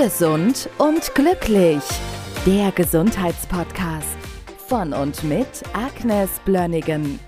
Gesund und glücklich. Der Gesundheitspodcast von und mit Agnes Blönnigan.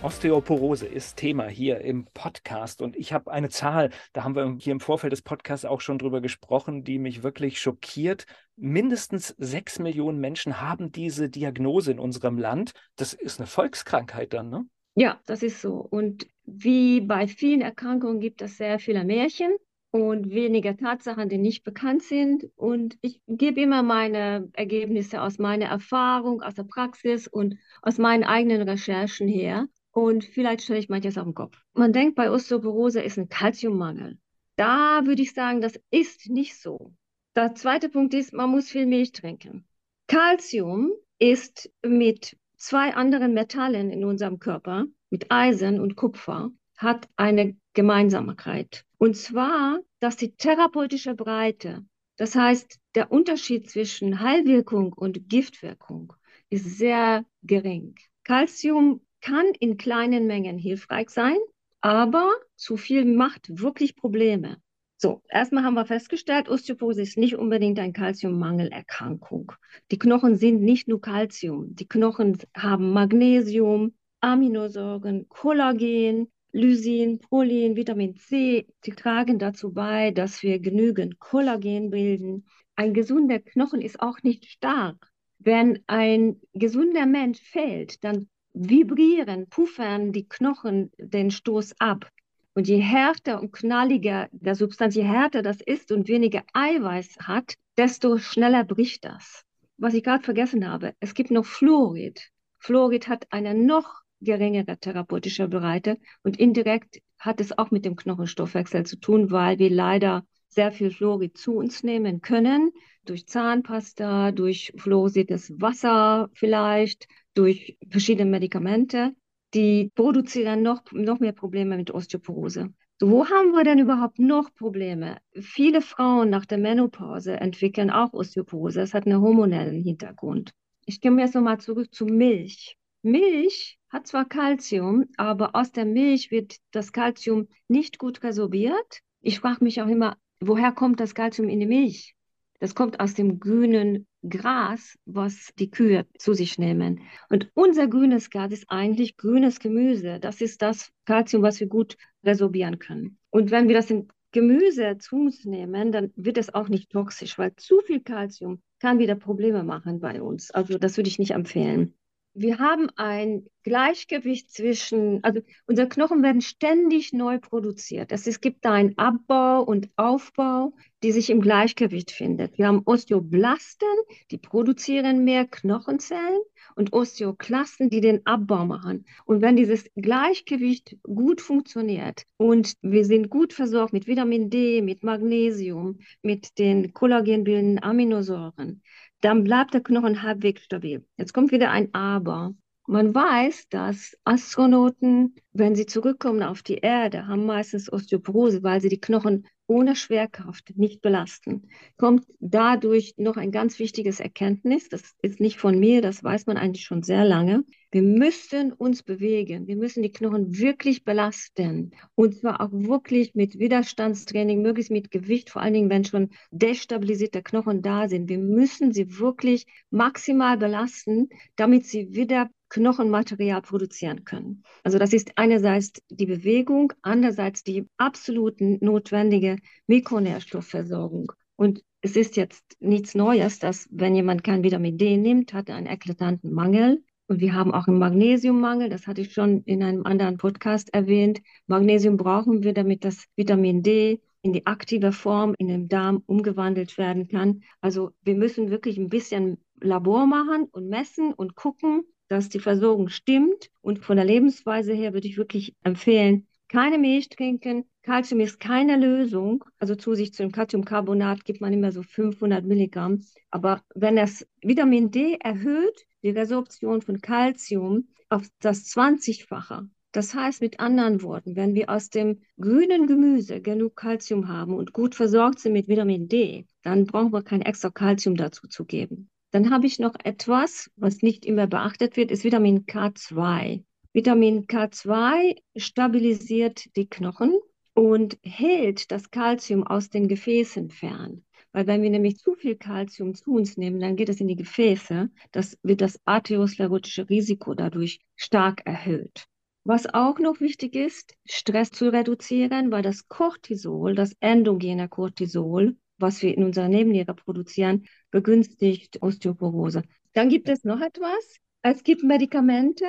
Osteoporose ist Thema hier im Podcast und ich habe eine Zahl, da haben wir hier im Vorfeld des Podcasts auch schon drüber gesprochen, die mich wirklich schockiert. Mindestens sechs Millionen Menschen haben diese Diagnose in unserem Land. Das ist eine Volkskrankheit dann, ne? Ja, das ist so. Und wie bei vielen Erkrankungen gibt es sehr viele Märchen und weniger Tatsachen, die nicht bekannt sind. Und ich gebe immer meine Ergebnisse aus meiner Erfahrung, aus der Praxis und aus meinen eigenen Recherchen her. Und vielleicht stelle ich manches auf den Kopf. Man denkt, bei Osteoporose ist ein Kalziummangel. Da würde ich sagen, das ist nicht so. Der zweite Punkt ist, man muss viel Milch trinken. Kalzium ist mit zwei anderen Metallen in unserem Körper, mit Eisen und Kupfer, hat eine Gemeinsamkeit. Und zwar, dass die therapeutische Breite, das heißt, der Unterschied zwischen Heilwirkung und Giftwirkung ist sehr gering. Calcium kann in kleinen Mengen hilfreich sein, aber zu viel macht wirklich Probleme. So, erstmal haben wir festgestellt, Osteoporose ist nicht unbedingt eine Calciummangelerkrankung. Die Knochen sind nicht nur Calcium. Die Knochen haben Magnesium, Aminosäuren, Kollagen, Lysin, Prolin, Vitamin C, die tragen dazu bei, dass wir genügend Kollagen bilden. Ein gesunder Knochen ist auch nicht stark. Wenn ein gesunder Mensch fällt, dann vibrieren, puffern die Knochen den Stoß ab. Und je härter und knalliger der Substanz, je härter das ist und weniger Eiweiß hat, desto schneller bricht das. Was ich gerade vergessen habe, es gibt noch Fluorid. Fluorid hat eine noch geringere therapeutische Breite und indirekt hat es auch mit dem Knochenstoffwechsel zu tun, weil wir leider sehr viel Fluorid zu uns nehmen können, durch Zahnpasta, durch fluorisiertes Wasser vielleicht, durch verschiedene Medikamente. Die produzieren noch, noch mehr Probleme mit Osteoporose. Wo haben wir denn überhaupt noch Probleme? Viele Frauen nach der Menopause entwickeln auch Osteoporose. Es hat einen hormonellen Hintergrund. Ich komme jetzt nochmal zurück zu Milch. Milch hat zwar Kalzium, aber aus der Milch wird das Kalzium nicht gut resorbiert. Ich frage mich auch immer, woher kommt das Kalzium in die Milch? Das kommt aus dem grünen Gras, was die Kühe zu sich nehmen. Und unser grünes Gras ist eigentlich grünes Gemüse. Das ist das Kalzium, was wir gut resorbieren können. Und wenn wir das in Gemüse zu uns nehmen, dann wird es auch nicht toxisch, weil zu viel Kalzium kann wieder Probleme machen bei uns. Also das würde ich nicht empfehlen wir haben ein Gleichgewicht zwischen, also unsere Knochen werden ständig neu produziert. Es, gibt da einen Abbau und Aufbau, die sich im Gleichgewicht findet. Wir haben Osteoblasten, die produzieren mehr Knochenzellen und Osteoklasten, die den Abbau machen. Und wenn dieses Gleichgewicht gut funktioniert und wir sind gut versorgt mit Vitamin D, mit Magnesium, mit den kollagenbildenden Aminosäuren, dann bleibt der Knochen halbwegs stabil. Jetzt kommt wieder ein Aber. Man weiß, dass Astronauten, wenn sie zurückkommen auf die Erde, haben meistens Osteoporose, weil sie die Knochen ohne Schwerkraft nicht belasten. Kommt dadurch noch ein ganz wichtiges Erkenntnis, das ist nicht von mir, das weiß man eigentlich schon sehr lange. Wir müssen uns bewegen, wir müssen die Knochen wirklich belasten und zwar auch wirklich mit Widerstandstraining, möglichst mit Gewicht, vor allen Dingen, wenn schon destabilisierte Knochen da sind. Wir müssen sie wirklich maximal belasten, damit sie wieder Knochenmaterial produzieren können. Also das ist einerseits die Bewegung, andererseits die absolut notwendige Mikronährstoffversorgung. Und es ist jetzt nichts Neues, dass wenn jemand kein Vitamin D nimmt, hat er einen eklatanten Mangel. Und wir haben auch einen Magnesiummangel, das hatte ich schon in einem anderen Podcast erwähnt. Magnesium brauchen wir, damit das Vitamin D in die aktive Form in dem Darm umgewandelt werden kann. Also wir müssen wirklich ein bisschen Labor machen und messen und gucken, dass die Versorgung stimmt. Und von der Lebensweise her würde ich wirklich empfehlen, keine Milch trinken. Kalzium ist keine Lösung. Also zu sich zu dem Calciumcarbonat gibt man immer so 500 Milligramm. Aber wenn das Vitamin D erhöht, die Resorption von Kalzium auf das 20-fache. Das heißt mit anderen Worten, wenn wir aus dem grünen Gemüse genug Kalzium haben und gut versorgt sind mit Vitamin D, dann brauchen wir kein extra Kalzium dazu zu geben. Dann habe ich noch etwas, was nicht immer beachtet wird, ist Vitamin K2. Vitamin K2 stabilisiert die Knochen und hält das Kalzium aus den Gefäßen fern. Weil wenn wir nämlich zu viel Kalzium zu uns nehmen, dann geht es in die Gefäße. Das wird das arteriosklerotische Risiko dadurch stark erhöht. Was auch noch wichtig ist, Stress zu reduzieren, weil das Cortisol, das endogene Cortisol, was wir in unserer Nebenniere produzieren, begünstigt Osteoporose. Dann gibt es noch etwas. Es gibt Medikamente,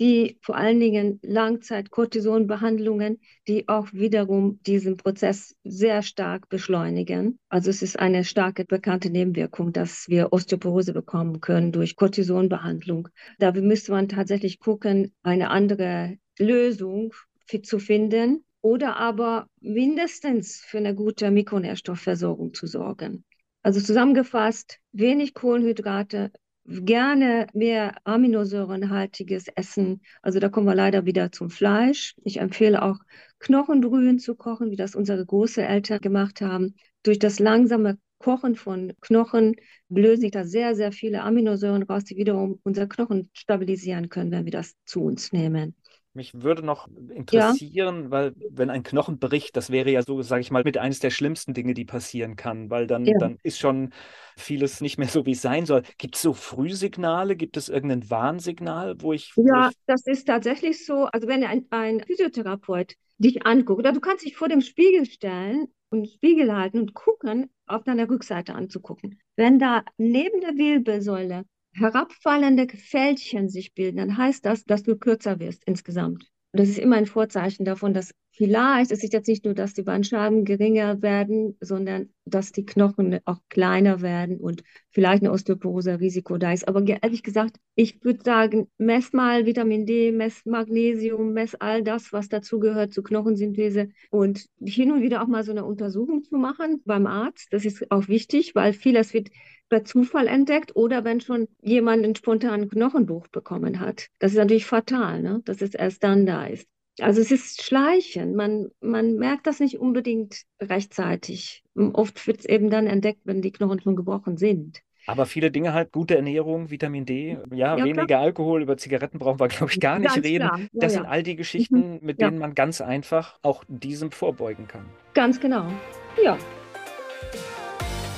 die vor allen Dingen Langzeit-Cortisonbehandlungen, die auch wiederum diesen Prozess sehr stark beschleunigen. Also es ist eine starke bekannte Nebenwirkung, dass wir Osteoporose bekommen können durch Cortisonbehandlung. Da müsste man tatsächlich gucken, eine andere Lösung zu finden oder aber mindestens für eine gute Mikronährstoffversorgung zu sorgen. Also zusammengefasst, wenig Kohlenhydrate, gerne mehr aminosäurenhaltiges Essen. Also da kommen wir leider wieder zum Fleisch. Ich empfehle auch Knochenbrühen zu kochen, wie das unsere Großeltern gemacht haben. Durch das langsame Kochen von Knochen lösen sich da sehr, sehr viele Aminosäuren raus, die wiederum unser Knochen stabilisieren können, wenn wir das zu uns nehmen. Mich würde noch interessieren, ja. weil wenn ein Knochen bricht, das wäre ja so, sage ich mal, mit eines der schlimmsten Dinge, die passieren kann, weil dann, ja. dann ist schon vieles nicht mehr so, wie es sein soll. Gibt es so Frühsignale? Gibt es irgendein Warnsignal, wo ich. Ja, wo ich... das ist tatsächlich so. Also wenn ein, ein Physiotherapeut dich anguckt, oder du kannst dich vor dem Spiegel stellen und Spiegel halten und gucken, auf deiner Rückseite anzugucken. Wenn da neben der Wirbelsäule herabfallende Fältchen sich bilden, dann heißt das, dass du kürzer wirst insgesamt. Und das ist immer ein Vorzeichen davon, dass vielleicht, es ist jetzt nicht nur, dass die Bandscheiben geringer werden, sondern dass die Knochen auch kleiner werden und vielleicht ein Osteoporose-Risiko da ist. Aber ehrlich gesagt, ich würde sagen, mess mal Vitamin D, mess Magnesium, mess all das, was dazugehört zur Knochensynthese und hin und wieder auch mal so eine Untersuchung zu machen beim Arzt. Das ist auch wichtig, weil vieles wird per Zufall entdeckt oder wenn schon jemand einen spontanen Knochenbruch bekommen hat. Das ist natürlich fatal, ne? dass es erst dann da ist. Also es ist Schleichen. Man, man merkt das nicht unbedingt rechtzeitig. Oft wird es eben dann entdeckt, wenn die Knochen schon gebrochen sind. Aber viele Dinge halt, gute Ernährung, Vitamin D, ja, ja weniger klar. Alkohol, über Zigaretten brauchen wir, glaube ich, gar nicht ganz reden. Ja, das ja. sind all die Geschichten, mhm. mit denen man ganz einfach auch diesem vorbeugen kann. Ganz genau, ja.